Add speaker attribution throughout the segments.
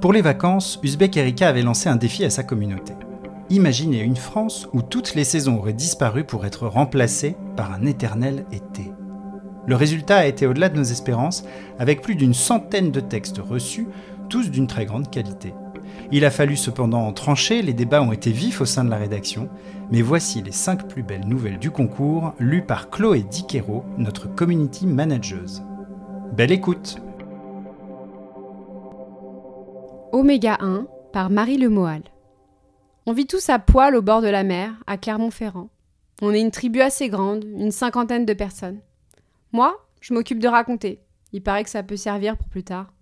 Speaker 1: Pour les vacances, Uzbek Erika avait lancé un défi à sa communauté. Imaginez une France où toutes les saisons auraient disparu pour être remplacées par un éternel été. Le résultat a été au-delà de nos espérances, avec plus d'une centaine de textes reçus, tous d'une très grande qualité. Il a fallu cependant trancher, les débats ont été vifs au sein de la rédaction, mais voici les 5 plus belles nouvelles du concours, lues par Chloé Diquero, notre community manageuse. Belle écoute
Speaker 2: Oméga 1 par Marie Lemoal. On vit tous à poil au bord de la mer, à Clermont-Ferrand. On est une tribu assez grande, une cinquantaine de personnes. Moi, je m'occupe de raconter. Il paraît que ça peut servir pour plus tard.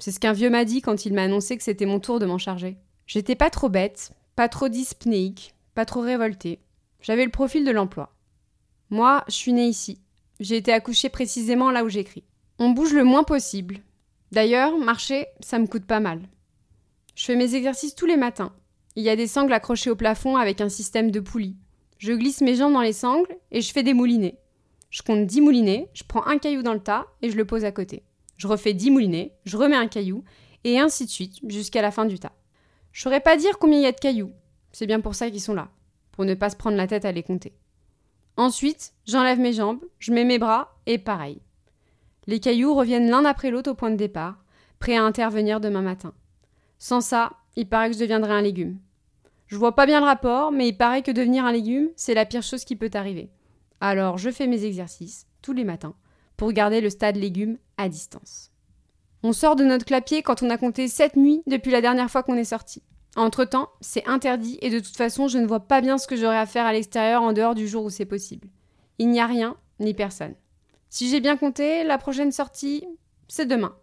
Speaker 2: C'est ce qu'un vieux m'a dit quand il m'a annoncé que c'était mon tour de m'en charger. J'étais pas trop bête, pas trop dyspnéique, pas trop révoltée. J'avais le profil de l'emploi. Moi, je suis née ici. J'ai été accouchée précisément là où j'écris. On bouge le moins possible. D'ailleurs, marcher, ça me coûte pas mal. Je fais mes exercices tous les matins. Il y a des sangles accrochées au plafond avec un système de poulies. Je glisse mes jambes dans les sangles et je fais des moulinets. Je compte 10 moulinets, je prends un caillou dans le tas et je le pose à côté. Je refais 10 moulinets, je remets un caillou, et ainsi de suite jusqu'à la fin du tas. Je saurais pas dire combien il y a de cailloux. C'est bien pour ça qu'ils sont là, pour ne pas se prendre la tête à les compter. Ensuite, j'enlève mes jambes, je mets mes bras, et pareil. Les cailloux reviennent l'un après l'autre au point de départ, prêts à intervenir demain matin. Sans ça, il paraît que je deviendrai un légume. Je vois pas bien le rapport, mais il paraît que devenir un légume, c'est la pire chose qui peut arriver. Alors je fais mes exercices, tous les matins, pour garder le stade légume à distance. On sort de notre clapier quand on a compté sept nuits depuis la dernière fois qu'on est sorti. Entre-temps, c'est interdit et de toute façon, je ne vois pas bien ce que j'aurai à faire à l'extérieur en dehors du jour où c'est possible. Il n'y a rien, ni personne. Si j'ai bien compté, la prochaine sortie, c'est demain.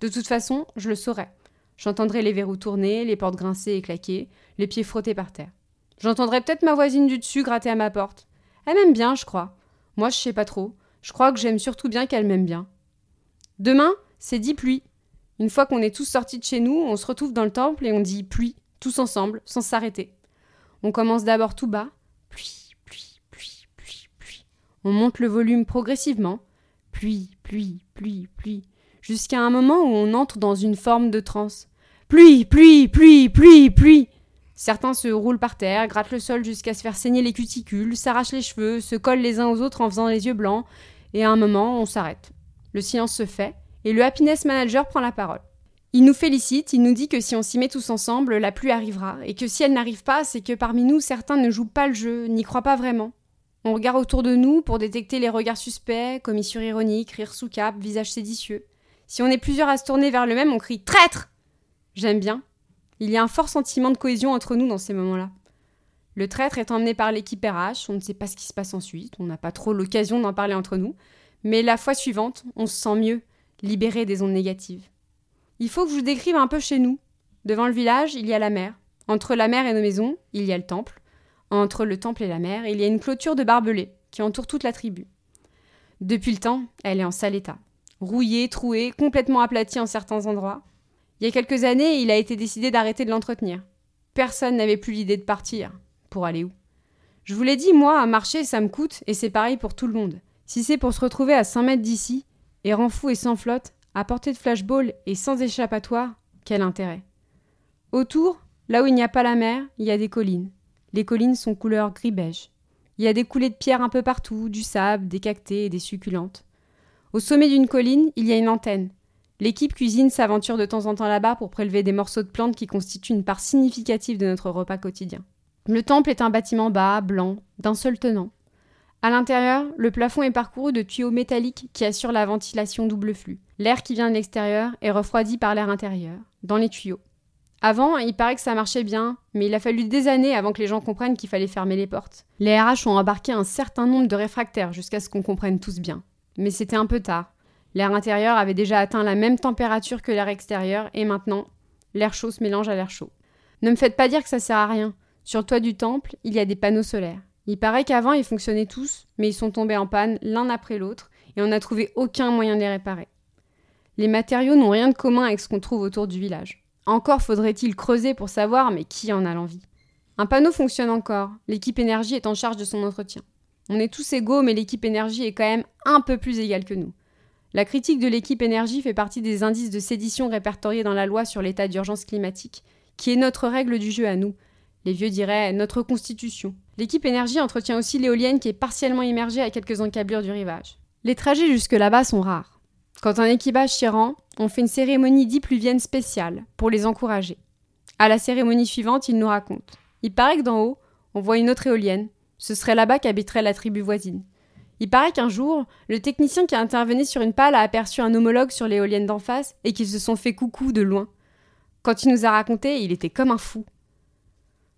Speaker 2: De toute façon, je le saurai. J'entendrai les verrous tourner, les portes grincer et claquer, les pieds frottés par terre. J'entendrai peut-être ma voisine du dessus gratter à ma porte. Elle m'aime bien, je crois. Moi, je sais pas trop. Je crois que j'aime surtout bien qu'elle m'aime bien. Demain, c'est dit pluie. Une fois qu'on est tous sortis de chez nous, on se retrouve dans le temple et on dit pluie, tous ensemble, sans s'arrêter. On commence d'abord tout bas. Pluie, pluie, pluie, pluie, pluie. On monte le volume progressivement. Pluie, pluie, pluie, pluie jusqu'à un moment où on entre dans une forme de transe. Pluie, pluie, pluie, pluie, pluie. Certains se roulent par terre, grattent le sol jusqu'à se faire saigner les cuticules, s'arrachent les cheveux, se collent les uns aux autres en faisant les yeux blancs, et à un moment, on s'arrête. Le silence se fait, et le happiness manager prend la parole. Il nous félicite, il nous dit que si on s'y met tous ensemble, la pluie arrivera, et que si elle n'arrive pas, c'est que parmi nous, certains ne jouent pas le jeu, n'y croient pas vraiment. On regarde autour de nous pour détecter les regards suspects, commissure ironique, rire sous cap, visage séditieux. Si on est plusieurs à se tourner vers le même, on crie Traître J'aime bien. Il y a un fort sentiment de cohésion entre nous dans ces moments-là. Le traître est emmené par l'équipe RH, on ne sait pas ce qui se passe ensuite, on n'a pas trop l'occasion d'en parler entre nous, mais la fois suivante, on se sent mieux, libéré des ondes négatives. Il faut que je vous décrive un peu chez nous. Devant le village, il y a la mer. Entre la mer et nos maisons, il y a le temple. Entre le temple et la mer, il y a une clôture de barbelés qui entoure toute la tribu. Depuis le temps, elle est en sale état rouillé, troué, complètement aplati en certains endroits. Il y a quelques années, il a été décidé d'arrêter de l'entretenir. Personne n'avait plus l'idée de partir. Pour aller où? Je vous l'ai dit, moi, à marcher, ça me coûte, et c'est pareil pour tout le monde. Si c'est pour se retrouver à 5 mètres d'ici, errant fou et sans flotte, à portée de flashball et sans échappatoire, quel intérêt? Autour, là où il n'y a pas la mer, il y a des collines. Les collines sont couleur gris-beige. Il y a des coulées de pierre un peu partout, du sable, des cactées et des succulentes. Au sommet d'une colline, il y a une antenne. L'équipe cuisine s'aventure de temps en temps là-bas pour prélever des morceaux de plantes qui constituent une part significative de notre repas quotidien. Le temple est un bâtiment bas, blanc, d'un seul tenant. À l'intérieur, le plafond est parcouru de tuyaux métalliques qui assurent la ventilation double flux. L'air qui vient de l'extérieur est refroidi par l'air intérieur, dans les tuyaux. Avant, il paraît que ça marchait bien, mais il a fallu des années avant que les gens comprennent qu'il fallait fermer les portes. Les RH ont embarqué un certain nombre de réfractaires jusqu'à ce qu'on comprenne tous bien. Mais c'était un peu tard. L'air intérieur avait déjà atteint la même température que l'air extérieur et maintenant, l'air chaud se mélange à l'air chaud. Ne me faites pas dire que ça sert à rien. Sur le toit du temple, il y a des panneaux solaires. Il paraît qu'avant ils fonctionnaient tous, mais ils sont tombés en panne l'un après l'autre et on n'a trouvé aucun moyen de les réparer. Les matériaux n'ont rien de commun avec ce qu'on trouve autour du village. Encore faudrait-il creuser pour savoir, mais qui en a l'envie? Un panneau fonctionne encore, l'équipe énergie est en charge de son entretien. On est tous égaux, mais l'équipe énergie est quand même un peu plus égale que nous. La critique de l'équipe énergie fait partie des indices de sédition répertoriés dans la loi sur l'état d'urgence climatique, qui est notre règle du jeu à nous. Les vieux diraient notre constitution. L'équipe énergie entretient aussi l'éolienne qui est partiellement immergée à quelques encablures du rivage. Les trajets jusque là-bas sont rares. Quand un équipage s'y rend, on fait une cérémonie dipluvienne spéciale pour les encourager. À la cérémonie suivante, ils nous racontent. Il paraît que d'en haut, on voit une autre éolienne. Ce serait là-bas qu'habiterait la tribu voisine. Il paraît qu'un jour, le technicien qui a intervenu sur une pale a aperçu un homologue sur l'éolienne d'en face et qu'ils se sont fait coucou de loin. Quand il nous a raconté, il était comme un fou.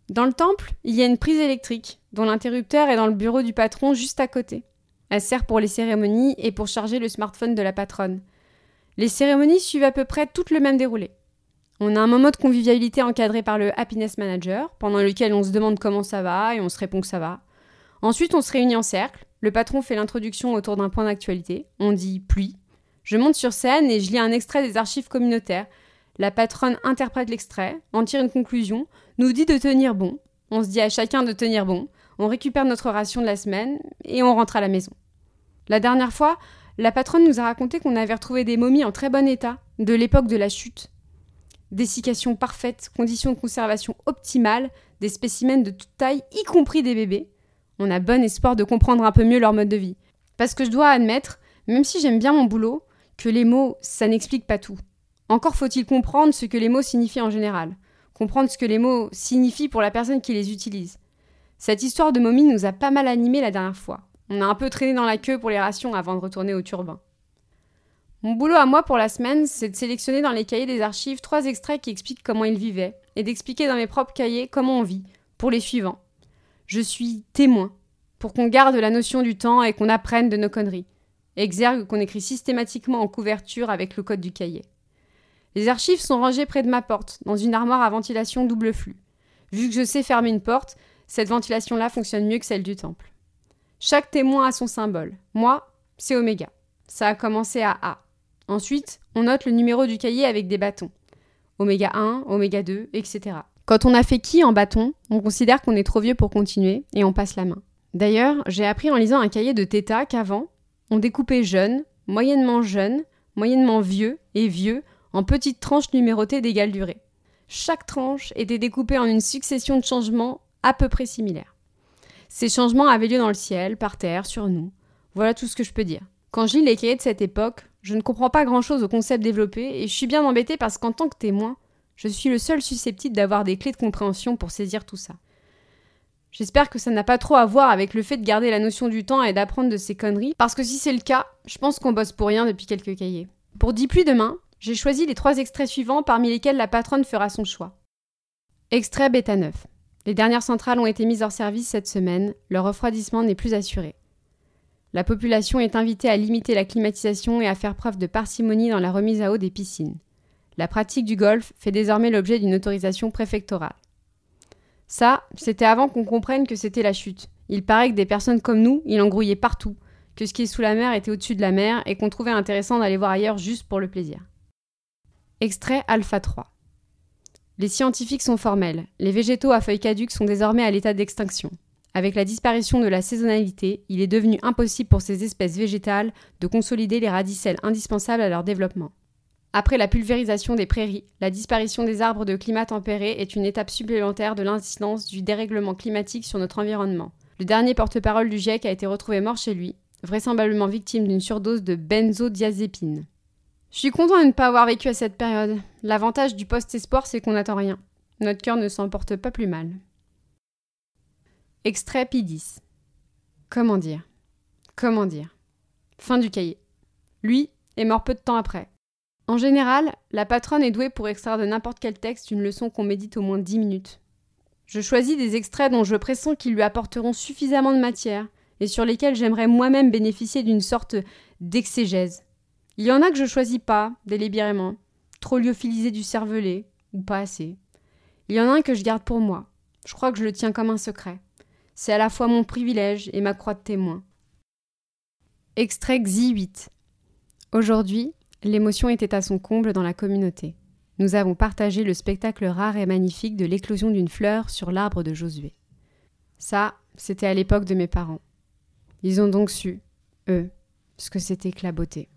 Speaker 2: Dans le temple, il y a une prise électrique, dont l'interrupteur est dans le bureau du patron juste à côté. Elle sert pour les cérémonies et pour charger le smartphone de la patronne. Les cérémonies suivent à peu près tout le même déroulé. On a un moment de convivialité encadré par le Happiness Manager, pendant lequel on se demande comment ça va et on se répond que ça va. Ensuite, on se réunit en cercle, le patron fait l'introduction autour d'un point d'actualité. On dit pluie. Je monte sur scène et je lis un extrait des archives communautaires. La patronne interprète l'extrait, en tire une conclusion, nous dit de tenir bon. On se dit à chacun de tenir bon. On récupère notre ration de la semaine et on rentre à la maison. La dernière fois, la patronne nous a raconté qu'on avait retrouvé des momies en très bon état, de l'époque de la chute. Dessiccation parfaite, conditions de conservation optimales, des spécimens de toute taille, y compris des bébés on a bon espoir de comprendre un peu mieux leur mode de vie. Parce que je dois admettre, même si j'aime bien mon boulot, que les mots, ça n'explique pas tout. Encore faut-il comprendre ce que les mots signifient en général, comprendre ce que les mots signifient pour la personne qui les utilise. Cette histoire de momie nous a pas mal animés la dernière fois. On a un peu traîné dans la queue pour les rations avant de retourner au turbin. Mon boulot à moi pour la semaine, c'est de sélectionner dans les cahiers des archives trois extraits qui expliquent comment ils vivaient, et d'expliquer dans mes propres cahiers comment on vit, pour les suivants. Je suis témoin, pour qu'on garde la notion du temps et qu'on apprenne de nos conneries. Exergue qu'on écrit systématiquement en couverture avec le code du cahier. Les archives sont rangées près de ma porte, dans une armoire à ventilation double flux. Vu que je sais fermer une porte, cette ventilation-là fonctionne mieux que celle du temple. Chaque témoin a son symbole. Moi, c'est oméga. Ça a commencé à A. Ensuite, on note le numéro du cahier avec des bâtons. Oméga 1, oméga 2, etc. Quand on a fait qui en bâton, on considère qu'on est trop vieux pour continuer et on passe la main. D'ailleurs, j'ai appris en lisant un cahier de Theta qu'avant, on découpait jeune, moyennement jeune, moyennement vieux et vieux en petites tranches numérotées d'égale durée. Chaque tranche était découpée en une succession de changements à peu près similaires. Ces changements avaient lieu dans le ciel, par terre, sur nous. Voilà tout ce que je peux dire. Quand je lis les cahiers de cette époque, je ne comprends pas grand-chose au concept développé et je suis bien embêtée parce qu'en tant que témoin, je suis le seul susceptible d'avoir des clés de compréhension pour saisir tout ça. J'espère que ça n'a pas trop à voir avec le fait de garder la notion du temps et d'apprendre de ces conneries, parce que si c'est le cas, je pense qu'on bosse pour rien depuis quelques cahiers. Pour Dix pluies demain, j'ai choisi les trois extraits suivants parmi lesquels la patronne fera son choix. Extrait bêta 9. Les dernières centrales ont été mises hors service cette semaine, leur refroidissement n'est plus assuré. La population est invitée à limiter la climatisation et à faire preuve de parcimonie dans la remise à eau des piscines. La pratique du golf fait désormais l'objet d'une autorisation préfectorale. Ça, c'était avant qu'on comprenne que c'était la chute. Il paraît que des personnes comme nous, il en grouillait partout, que ce qui est sous la mer était au-dessus de la mer et qu'on trouvait intéressant d'aller voir ailleurs juste pour le plaisir. Extrait Alpha 3. Les scientifiques sont formels. Les végétaux à feuilles caduques sont désormais à l'état d'extinction. Avec la disparition de la saisonnalité, il est devenu impossible pour ces espèces végétales de consolider les radicelles indispensables à leur développement. Après la pulvérisation des prairies, la disparition des arbres de climat tempéré est une étape supplémentaire de l'incidence du dérèglement climatique sur notre environnement. Le dernier porte-parole du GIEC a été retrouvé mort chez lui, vraisemblablement victime d'une surdose de benzodiazépine. Je suis content de ne pas avoir vécu à cette période. L'avantage du post-espoir, c'est qu'on n'attend rien. Notre cœur ne s'en porte pas plus mal. Extrait P10. Comment dire? Comment dire? Fin du cahier. Lui est mort peu de temps après. En général, la patronne est douée pour extraire de n'importe quel texte une leçon qu'on médite au moins 10 minutes. Je choisis des extraits dont je pressens qu'ils lui apporteront suffisamment de matière et sur lesquels j'aimerais moi-même bénéficier d'une sorte d'exégèse. Il y en a que je choisis pas, délibérément, trop lyophilisé du cervelet, ou pas assez. Il y en a un que je garde pour moi. Je crois que je le tiens comme un secret. C'est à la fois mon privilège et ma croix de témoin. Extrait XI 8. Aujourd'hui, L'émotion était à son comble dans la communauté. Nous avons partagé le spectacle rare et magnifique de l'éclosion d'une fleur sur l'arbre de Josué. Ça, c'était à l'époque de mes parents. Ils ont donc su, eux, ce que c'était que la beauté.